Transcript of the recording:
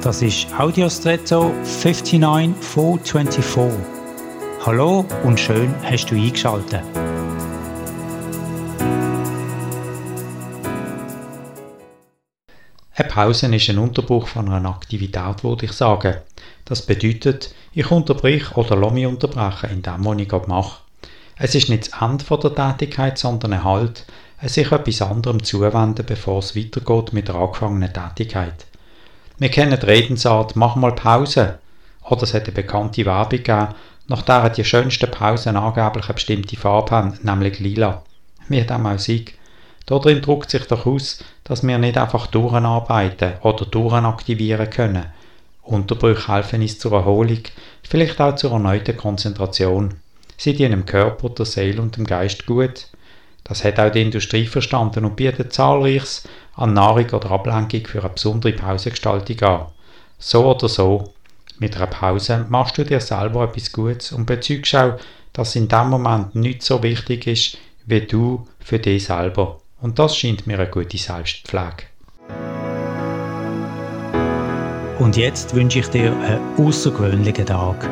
Das ist Audiostretto 59424. Hallo und schön hast du eingeschaltet. Eine Pause ist ein Unterbruch von einer Aktivität, würde ich sagen. Das bedeutet, ich unterbrich oder lasse mich unterbrechen in dem, was ich gerade mache. Es ist nicht das Ende der Tätigkeit, sondern ein Halt, sich etwas anderem zuwenden, bevor es weitergeht mit der angefangenen Tätigkeit. Wir kennen die Redensart, mach mal Pause. Oder es hat eine bekannte Werbung gegeben, nach der die schönsten Pausen angeblich eine bestimmte Farbe haben, nämlich lila. Wie dem auch sei. Darin drückt sich doch aus, dass wir nicht einfach durcharbeiten oder durchaktivieren können. Unterbrüche helfen uns zur Erholung, vielleicht auch zur erneuten Konzentration. Sie dienen dem Körper, der Seele und dem Geist gut. Das hat auch die Industrie verstanden und bietet zahlreiches an Nahrung oder Ablenkung für eine besondere Pausengestaltung an. So oder so, mit einer Pause machst du dir selber etwas Gutes und bezeugst auch, dass in dem Moment nicht so wichtig ist, wie du für dich selber. Und das scheint mir eine gute Selbstpflege. Und jetzt wünsche ich dir einen außergewöhnlichen Tag.